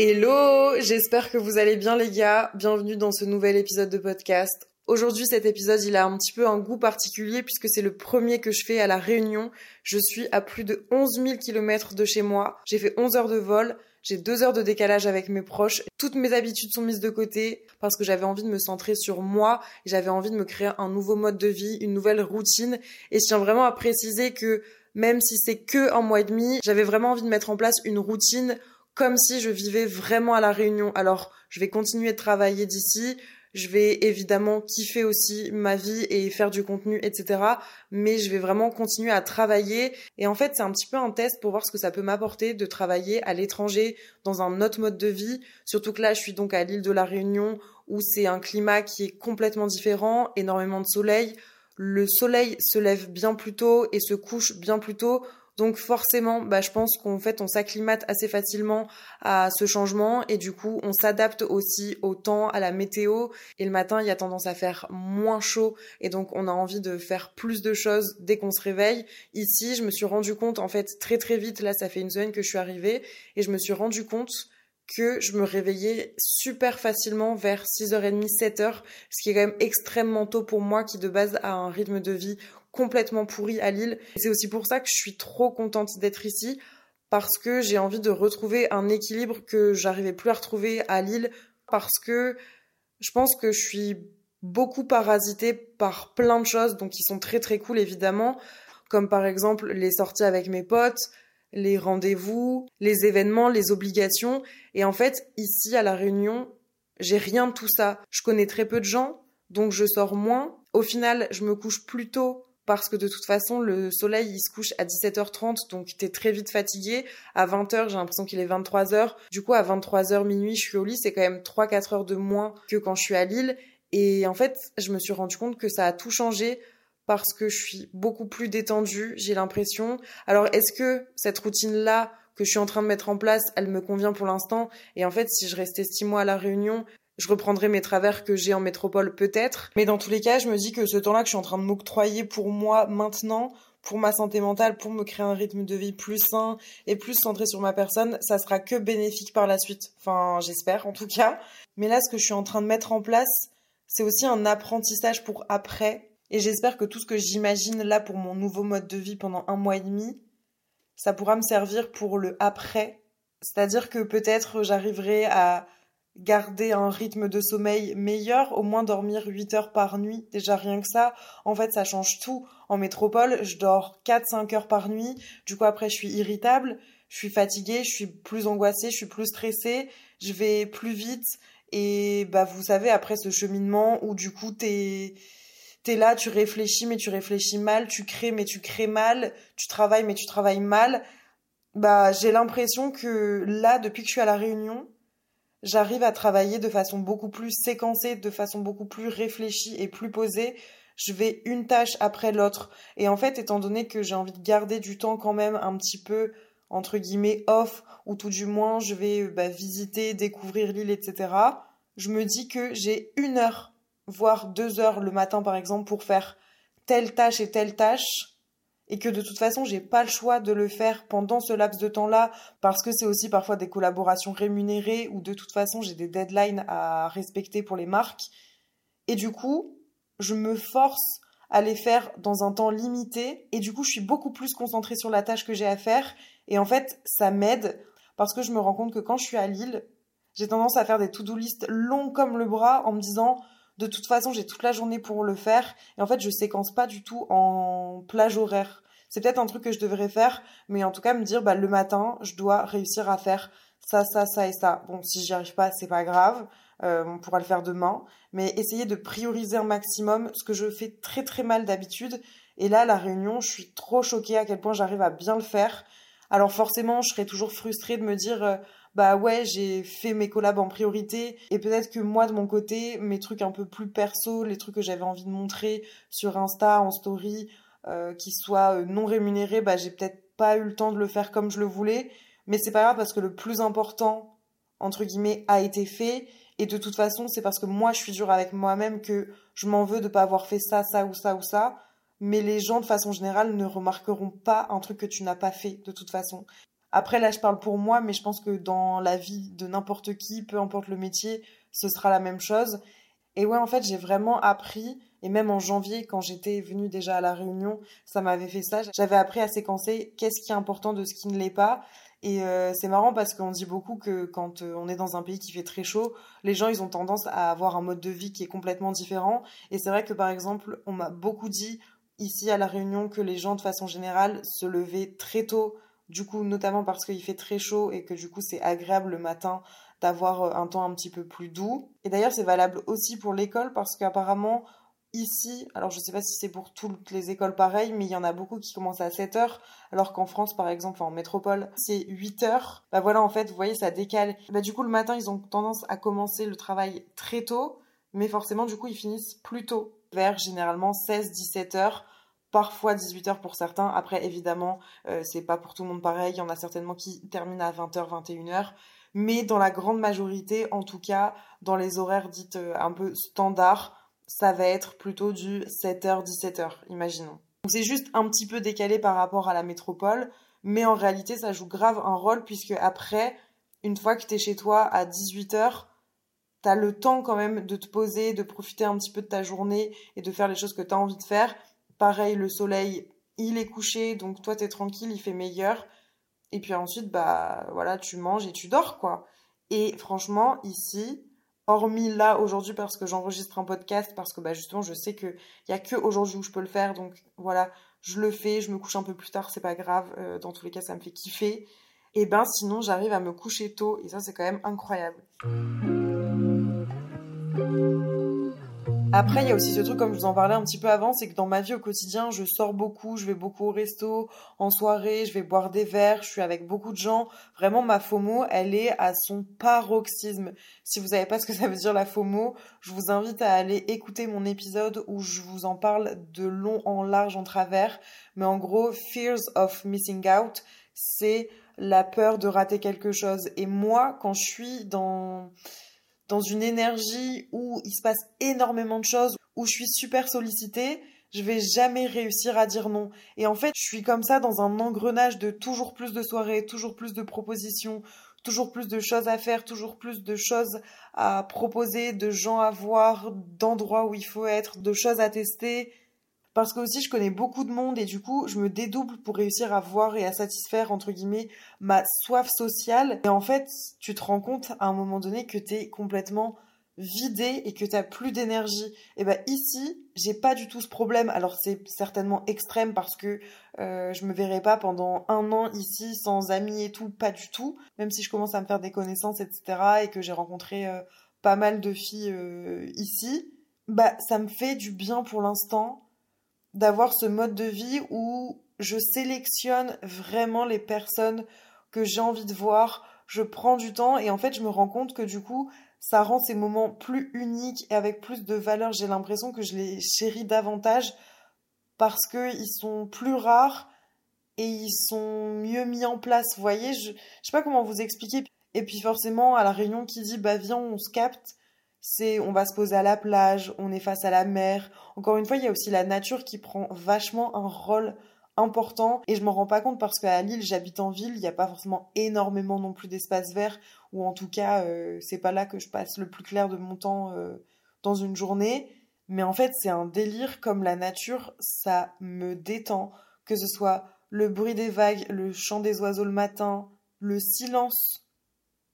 Hello, j'espère que vous allez bien les gars. Bienvenue dans ce nouvel épisode de podcast. Aujourd'hui, cet épisode, il a un petit peu un goût particulier puisque c'est le premier que je fais à La Réunion. Je suis à plus de 11 000 km de chez moi. J'ai fait 11 heures de vol. J'ai deux heures de décalage avec mes proches. Toutes mes habitudes sont mises de côté parce que j'avais envie de me centrer sur moi. J'avais envie de me créer un nouveau mode de vie, une nouvelle routine. Et je tiens vraiment à préciser que même si c'est que un mois et demi, j'avais vraiment envie de mettre en place une routine comme si je vivais vraiment à la Réunion. Alors, je vais continuer de travailler d'ici. Je vais évidemment kiffer aussi ma vie et faire du contenu, etc. Mais je vais vraiment continuer à travailler. Et en fait, c'est un petit peu un test pour voir ce que ça peut m'apporter de travailler à l'étranger dans un autre mode de vie. Surtout que là, je suis donc à l'île de la Réunion où c'est un climat qui est complètement différent, énormément de soleil. Le soleil se lève bien plus tôt et se couche bien plus tôt. Donc forcément, bah, je pense qu'en fait, on s'acclimate assez facilement à ce changement et du coup, on s'adapte aussi au temps, à la météo. Et le matin, il y a tendance à faire moins chaud et donc on a envie de faire plus de choses dès qu'on se réveille. Ici, je me suis rendu compte, en fait, très très vite, là, ça fait une semaine que je suis arrivée et je me suis rendu compte que je me réveillais super facilement vers 6h30, 7h, ce qui est quand même extrêmement tôt pour moi qui de base a un rythme de vie complètement pourri à Lille. C'est aussi pour ça que je suis trop contente d'être ici parce que j'ai envie de retrouver un équilibre que j'arrivais plus à retrouver à Lille parce que je pense que je suis beaucoup parasitée par plein de choses donc qui sont très très cool évidemment comme par exemple les sorties avec mes potes, les rendez-vous, les événements, les obligations et en fait ici à la Réunion, j'ai rien de tout ça. Je connais très peu de gens donc je sors moins. Au final, je me couche plus tôt parce que de toute façon, le soleil, il se couche à 17h30, donc t'es très vite fatigué. À 20h, j'ai l'impression qu'il est 23h. Du coup, à 23h minuit, je suis au lit, c'est quand même 3-4 heures de moins que quand je suis à Lille. Et en fait, je me suis rendu compte que ça a tout changé parce que je suis beaucoup plus détendue, j'ai l'impression. Alors, est-ce que cette routine-là que je suis en train de mettre en place, elle me convient pour l'instant? Et en fait, si je restais six mois à La Réunion, je reprendrai mes travers que j'ai en métropole peut-être. Mais dans tous les cas, je me dis que ce temps-là que je suis en train de m'octroyer pour moi maintenant, pour ma santé mentale, pour me créer un rythme de vie plus sain et plus centré sur ma personne, ça sera que bénéfique par la suite. Enfin, j'espère en tout cas. Mais là, ce que je suis en train de mettre en place, c'est aussi un apprentissage pour après. Et j'espère que tout ce que j'imagine là pour mon nouveau mode de vie pendant un mois et demi, ça pourra me servir pour le après. C'est-à-dire que peut-être j'arriverai à garder un rythme de sommeil meilleur, au moins dormir 8 heures par nuit, déjà rien que ça, en fait ça change tout. En métropole, je dors 4-5 heures par nuit, du coup après je suis irritable, je suis fatiguée, je suis plus angoissée, je suis plus stressée, je vais plus vite, et bah vous savez après ce cheminement où du coup t'es t'es là, tu réfléchis mais tu réfléchis mal, tu crées mais tu crées mal, tu travailles mais tu travailles mal, bah j'ai l'impression que là depuis que je suis à la Réunion, j'arrive à travailler de façon beaucoup plus séquencée, de façon beaucoup plus réfléchie et plus posée. Je vais une tâche après l'autre. Et en fait, étant donné que j'ai envie de garder du temps quand même un petit peu, entre guillemets, off, ou tout du moins je vais bah, visiter, découvrir l'île, etc., je me dis que j'ai une heure, voire deux heures le matin par exemple, pour faire telle tâche et telle tâche et que de toute façon j'ai pas le choix de le faire pendant ce laps de temps-là parce que c'est aussi parfois des collaborations rémunérées ou de toute façon j'ai des deadlines à respecter pour les marques. Et du coup je me force à les faire dans un temps limité et du coup je suis beaucoup plus concentrée sur la tâche que j'ai à faire. Et en fait ça m'aide parce que je me rends compte que quand je suis à Lille j'ai tendance à faire des to-do list longs comme le bras en me disant de toute façon, j'ai toute la journée pour le faire. Et en fait, je séquence pas du tout en plage horaire. C'est peut-être un truc que je devrais faire, mais en tout cas, me dire, bah, le matin, je dois réussir à faire ça, ça, ça et ça. Bon, si j'y arrive pas, c'est pas grave. Euh, on pourra le faire demain. Mais essayer de prioriser un maximum, ce que je fais très très mal d'habitude. Et là, la réunion, je suis trop choquée à quel point j'arrive à bien le faire. Alors forcément, je serais toujours frustrée de me dire, euh, bah ouais, j'ai fait mes collabs en priorité et peut-être que moi de mon côté, mes trucs un peu plus perso, les trucs que j'avais envie de montrer sur Insta, en story, euh, qui soient euh, non rémunérés, bah j'ai peut-être pas eu le temps de le faire comme je le voulais. Mais c'est pas grave parce que le plus important, entre guillemets, a été fait. Et de toute façon, c'est parce que moi je suis dure avec moi-même que je m'en veux de pas avoir fait ça, ça ou ça ou ça mais les gens de façon générale ne remarqueront pas un truc que tu n'as pas fait de toute façon. Après là je parle pour moi mais je pense que dans la vie de n'importe qui, peu importe le métier, ce sera la même chose. Et ouais en fait j'ai vraiment appris et même en janvier quand j'étais venue déjà à la réunion, ça m'avait fait ça. J'avais appris à séquencer qu'est-ce qui est important de ce qui ne l'est pas. Et euh, c'est marrant parce qu'on dit beaucoup que quand euh, on est dans un pays qui fait très chaud, les gens ils ont tendance à avoir un mode de vie qui est complètement différent. Et c'est vrai que par exemple, on m'a beaucoup dit ici à La Réunion que les gens de façon générale se levaient très tôt, du coup notamment parce qu'il fait très chaud et que du coup c'est agréable le matin d'avoir euh, un temps un petit peu plus doux. Et d'ailleurs c'est valable aussi pour l'école parce qu'apparemment ici, alors je sais pas si c'est pour toutes les écoles pareilles, mais il y en a beaucoup qui commencent à 7 heures, alors qu'en France par exemple, en métropole, c'est 8 heures. Bah voilà en fait, vous voyez ça décale. Bah du coup le matin ils ont tendance à commencer le travail très tôt, mais forcément du coup ils finissent plus tôt vers généralement 16-17 heures, parfois 18 heures pour certains. Après, évidemment, euh, c'est pas pour tout le monde pareil. Il y en a certainement qui terminent à 20h, 21h. Mais dans la grande majorité, en tout cas, dans les horaires dites euh, un peu standards, ça va être plutôt du 7h, 17h, imaginons. c'est juste un petit peu décalé par rapport à la métropole, mais en réalité, ça joue grave un rôle puisque après, une fois que tu es chez toi à 18h, t'as le temps quand même de te poser, de profiter un petit peu de ta journée et de faire les choses que tu as envie de faire. Pareil, le soleil, il est couché, donc toi t'es tranquille, il fait meilleur. Et puis ensuite, bah voilà, tu manges et tu dors, quoi. Et franchement, ici, hormis là aujourd'hui parce que j'enregistre un podcast, parce que bah justement je sais qu'il n'y a que aujourd'hui où je peux le faire, donc voilà, je le fais, je me couche un peu plus tard, c'est pas grave, euh, dans tous les cas ça me fait kiffer. Et ben sinon j'arrive à me coucher tôt, et ça c'est quand même incroyable. Après, il y a aussi ce truc, comme je vous en parlais un petit peu avant, c'est que dans ma vie au quotidien, je sors beaucoup, je vais beaucoup au resto, en soirée, je vais boire des verres, je suis avec beaucoup de gens. Vraiment, ma FOMO, elle est à son paroxysme. Si vous savez pas ce que ça veut dire la FOMO, je vous invite à aller écouter mon épisode où je vous en parle de long en large en travers. Mais en gros, Fears of Missing Out, c'est la peur de rater quelque chose. Et moi, quand je suis dans dans une énergie où il se passe énormément de choses, où je suis super sollicitée, je vais jamais réussir à dire non. Et en fait, je suis comme ça dans un engrenage de toujours plus de soirées, toujours plus de propositions, toujours plus de choses à faire, toujours plus de choses à proposer, de gens à voir, d'endroits où il faut être, de choses à tester parce que aussi je connais beaucoup de monde et du coup je me dédouble pour réussir à voir et à satisfaire entre guillemets ma soif sociale. Et en fait tu te rends compte à un moment donné que t'es complètement vidé et que t'as plus d'énergie. Et ben ici j'ai pas du tout ce problème. Alors c'est certainement extrême parce que euh, je me verrai pas pendant un an ici sans amis et tout pas du tout. Même si je commence à me faire des connaissances etc et que j'ai rencontré euh, pas mal de filles euh, ici bah ça me fait du bien pour l'instant d'avoir ce mode de vie où je sélectionne vraiment les personnes que j'ai envie de voir, je prends du temps et en fait je me rends compte que du coup ça rend ces moments plus uniques et avec plus de valeur. J'ai l'impression que je les chéris davantage parce qu'ils sont plus rares et ils sont mieux mis en place. Vous voyez, je, je sais pas comment vous expliquer. Et puis forcément, à la réunion qui dit bah viens, on se capte, c'est on va se poser à la plage, on est face à la mer. Encore une fois, il y a aussi la nature qui prend vachement un rôle important et je m'en rends pas compte parce qu'à Lille, j'habite en ville, il n'y a pas forcément énormément non plus d'espace vert ou en tout cas, euh, c'est pas là que je passe le plus clair de mon temps euh, dans une journée. Mais en fait, c'est un délire comme la nature, ça me détend, que ce soit le bruit des vagues, le chant des oiseaux le matin, le silence.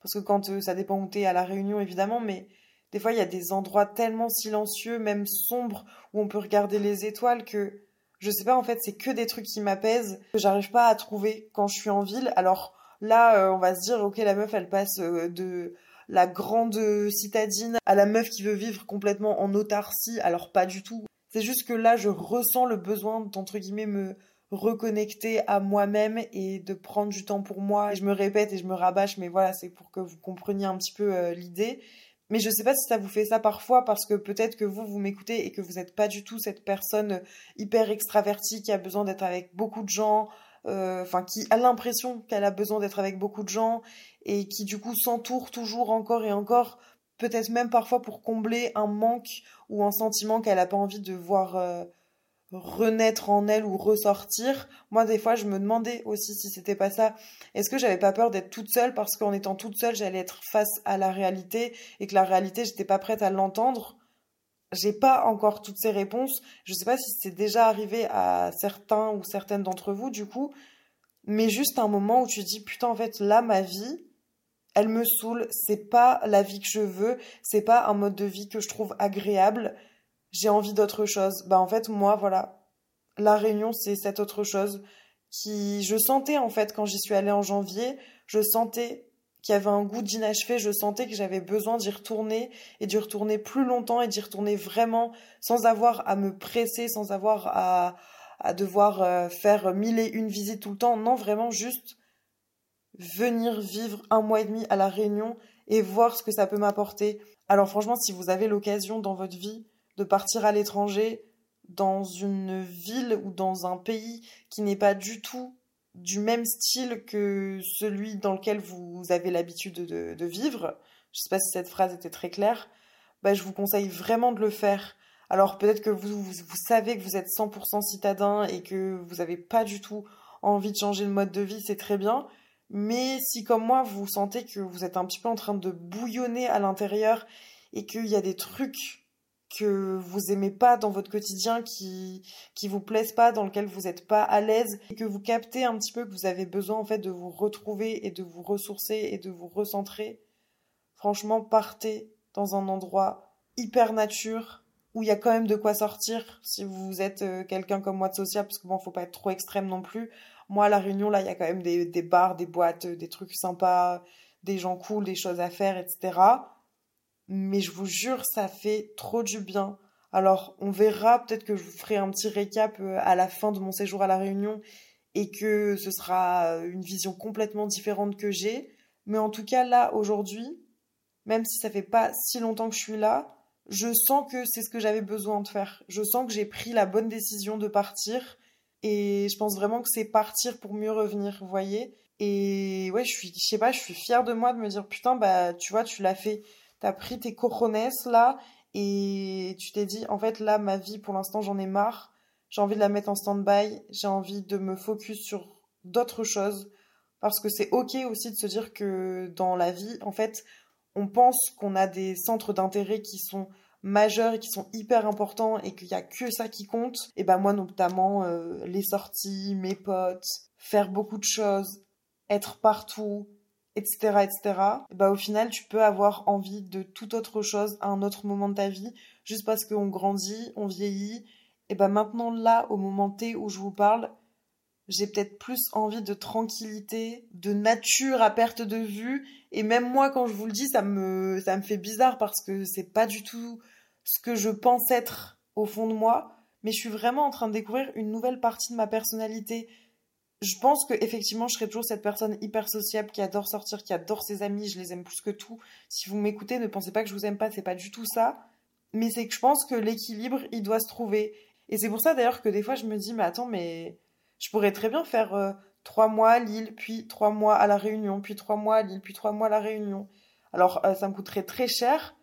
Parce que quand euh, ça dépend où t'es à la réunion évidemment, mais des fois, il y a des endroits tellement silencieux, même sombres, où on peut regarder les étoiles que je sais pas, en fait, c'est que des trucs qui m'apaisent, que j'arrive pas à trouver quand je suis en ville. Alors là, euh, on va se dire, ok, la meuf, elle passe euh, de la grande citadine à la meuf qui veut vivre complètement en autarcie. Alors pas du tout. C'est juste que là, je ressens le besoin d'entre guillemets me reconnecter à moi-même et de prendre du temps pour moi. Et je me répète et je me rabâche, mais voilà, c'est pour que vous compreniez un petit peu euh, l'idée. Mais je sais pas si ça vous fait ça parfois parce que peut-être que vous, vous m'écoutez et que vous n'êtes pas du tout cette personne hyper extravertie qui a besoin d'être avec beaucoup de gens, euh, enfin qui a l'impression qu'elle a besoin d'être avec beaucoup de gens et qui du coup s'entoure toujours encore et encore peut-être même parfois pour combler un manque ou un sentiment qu'elle n'a pas envie de voir euh, renaître en elle ou ressortir. Moi, des fois, je me demandais aussi si c'était pas ça. Est-ce que j'avais pas peur d'être toute seule parce qu'en étant toute seule, j'allais être face à la réalité et que la réalité, j'étais pas prête à l'entendre? J'ai pas encore toutes ces réponses. Je sais pas si c'est déjà arrivé à certains ou certaines d'entre vous, du coup. Mais juste un moment où tu dis, putain, en fait, là, ma vie, elle me saoule, c'est pas la vie que je veux, c'est pas un mode de vie que je trouve agréable, j'ai envie d'autre chose. Bah en fait moi voilà, la Réunion c'est cette autre chose qui je sentais en fait quand j'y suis allée en janvier, je sentais qu'il y avait un goût d'inachevé, je sentais que j'avais besoin d'y retourner et d'y retourner plus longtemps et d'y retourner vraiment sans avoir à me presser, sans avoir à, à devoir euh, faire mille et une visites tout le temps. Non, vraiment juste venir vivre un mois et demi à la Réunion et voir ce que ça peut m'apporter. Alors franchement, si vous avez l'occasion dans votre vie de partir à l'étranger, dans une ville ou dans un pays qui n'est pas du tout du même style que celui dans lequel vous avez l'habitude de, vivre, je ne sais pas si cette phrase était très claire, bah, je vous conseille vraiment de le faire. Alors peut-être que vous, vous, vous, savez que vous êtes 100% citadin et que vous n'avez pas du tout envie de changer de mode de vie, c'est très bien. Mais si comme moi, vous sentez que vous êtes un petit peu en train de bouillonner à l'intérieur et qu'il y a des trucs que vous aimez pas dans votre quotidien, qui qui vous plaisent pas, dans lequel vous n'êtes pas à l'aise, et que vous captez un petit peu que vous avez besoin en fait de vous retrouver et de vous ressourcer et de vous recentrer, franchement partez dans un endroit hyper nature où il y a quand même de quoi sortir si vous êtes euh, quelqu'un comme moi de social parce que bon faut pas être trop extrême non plus moi, à La Réunion, là, il y a quand même des, des bars, des boîtes, des trucs sympas, des gens cool, des choses à faire, etc. Mais je vous jure, ça fait trop du bien. Alors, on verra, peut-être que je vous ferai un petit récap euh, à la fin de mon séjour à La Réunion et que ce sera une vision complètement différente que j'ai. Mais en tout cas, là, aujourd'hui, même si ça fait pas si longtemps que je suis là, je sens que c'est ce que j'avais besoin de faire. Je sens que j'ai pris la bonne décision de partir et je pense vraiment que c'est partir pour mieux revenir, vous voyez. Et ouais, je suis, je sais pas, je suis fière de moi de me dire, putain, bah, tu vois, tu l'as fait. T'as pris tes coronets, là, et tu t'es dit, en fait, là, ma vie, pour l'instant, j'en ai marre. J'ai envie de la mettre en stand-by. J'ai envie de me focus sur d'autres choses. Parce que c'est ok aussi de se dire que dans la vie, en fait, on pense qu'on a des centres d'intérêt qui sont majeurs et qui sont hyper importants et qu'il y a que ça qui compte, et ben moi notamment euh, les sorties, mes potes, faire beaucoup de choses, être partout, etc., etc. Et ben au final, tu peux avoir envie de tout autre chose à un autre moment de ta vie, juste parce qu'on grandit, on vieillit. Et ben maintenant là, au moment T où je vous parle, j'ai peut-être plus envie de tranquillité, de nature à perte de vue. Et même moi, quand je vous le dis, ça me, ça me fait bizarre parce que c'est pas du tout ce que je pense être au fond de moi, mais je suis vraiment en train de découvrir une nouvelle partie de ma personnalité. Je pense que effectivement, je serai toujours cette personne hyper sociable qui adore sortir, qui adore ses amis, je les aime plus que tout. Si vous m'écoutez, ne pensez pas que je vous aime pas, c'est pas du tout ça. Mais c'est que je pense que l'équilibre, il doit se trouver. Et c'est pour ça d'ailleurs que des fois je me dis, mais attends, mais je pourrais très bien faire euh, trois mois à Lille, puis trois mois à la Réunion, puis trois mois à Lille, puis trois mois à la Réunion. Alors euh, ça me coûterait très cher,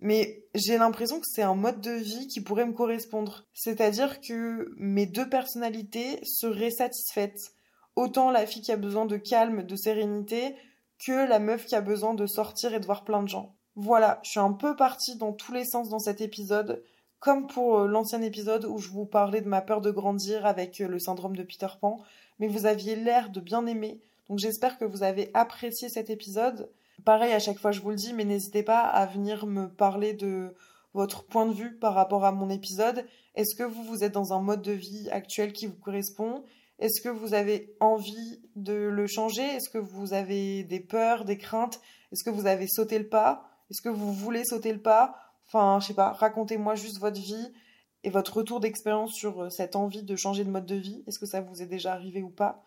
mais j'ai l'impression que c'est un mode de vie qui pourrait me correspondre. C'est-à-dire que mes deux personnalités seraient satisfaites. Autant la fille qui a besoin de calme, de sérénité, que la meuf qui a besoin de sortir et de voir plein de gens. Voilà, je suis un peu partie dans tous les sens dans cet épisode, comme pour euh, l'ancien épisode où je vous parlais de ma peur de grandir avec euh, le syndrome de Peter Pan, mais vous aviez l'air de bien aimer. Donc j'espère que vous avez apprécié cet épisode. Pareil, à chaque fois je vous le dis, mais n'hésitez pas à venir me parler de votre point de vue par rapport à mon épisode. Est-ce que vous, vous êtes dans un mode de vie actuel qui vous correspond? Est-ce que vous avez envie de le changer? Est-ce que vous avez des peurs, des craintes? Est-ce que vous avez sauté le pas? Est-ce que vous voulez sauter le pas? Enfin, je sais pas, racontez-moi juste votre vie et votre retour d'expérience sur cette envie de changer de mode de vie. Est-ce que ça vous est déjà arrivé ou pas?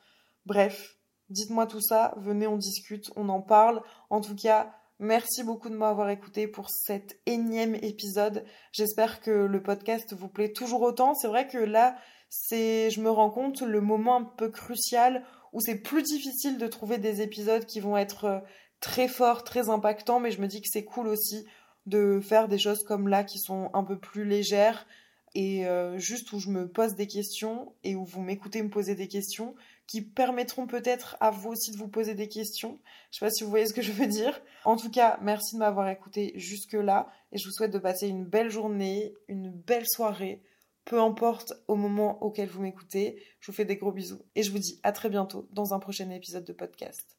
Bref, dites-moi tout ça, venez, on discute, on en parle. En tout cas, Merci beaucoup de m'avoir écouté pour cet énième épisode. J'espère que le podcast vous plaît toujours autant. C'est vrai que là, c'est, je me rends compte, le moment un peu crucial où c'est plus difficile de trouver des épisodes qui vont être euh, très forts, très impactants, mais je me dis que c'est cool aussi de faire des choses comme là qui sont un peu plus légères et euh, juste où je me pose des questions et où vous m'écoutez me poser des questions qui permettront peut-être à vous aussi de vous poser des questions. Je sais pas si vous voyez ce que je veux dire. En tout cas, merci de m'avoir écouté jusque-là et je vous souhaite de passer une belle journée, une belle soirée, peu importe au moment auquel vous m'écoutez. Je vous fais des gros bisous et je vous dis à très bientôt dans un prochain épisode de podcast.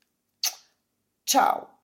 Ciao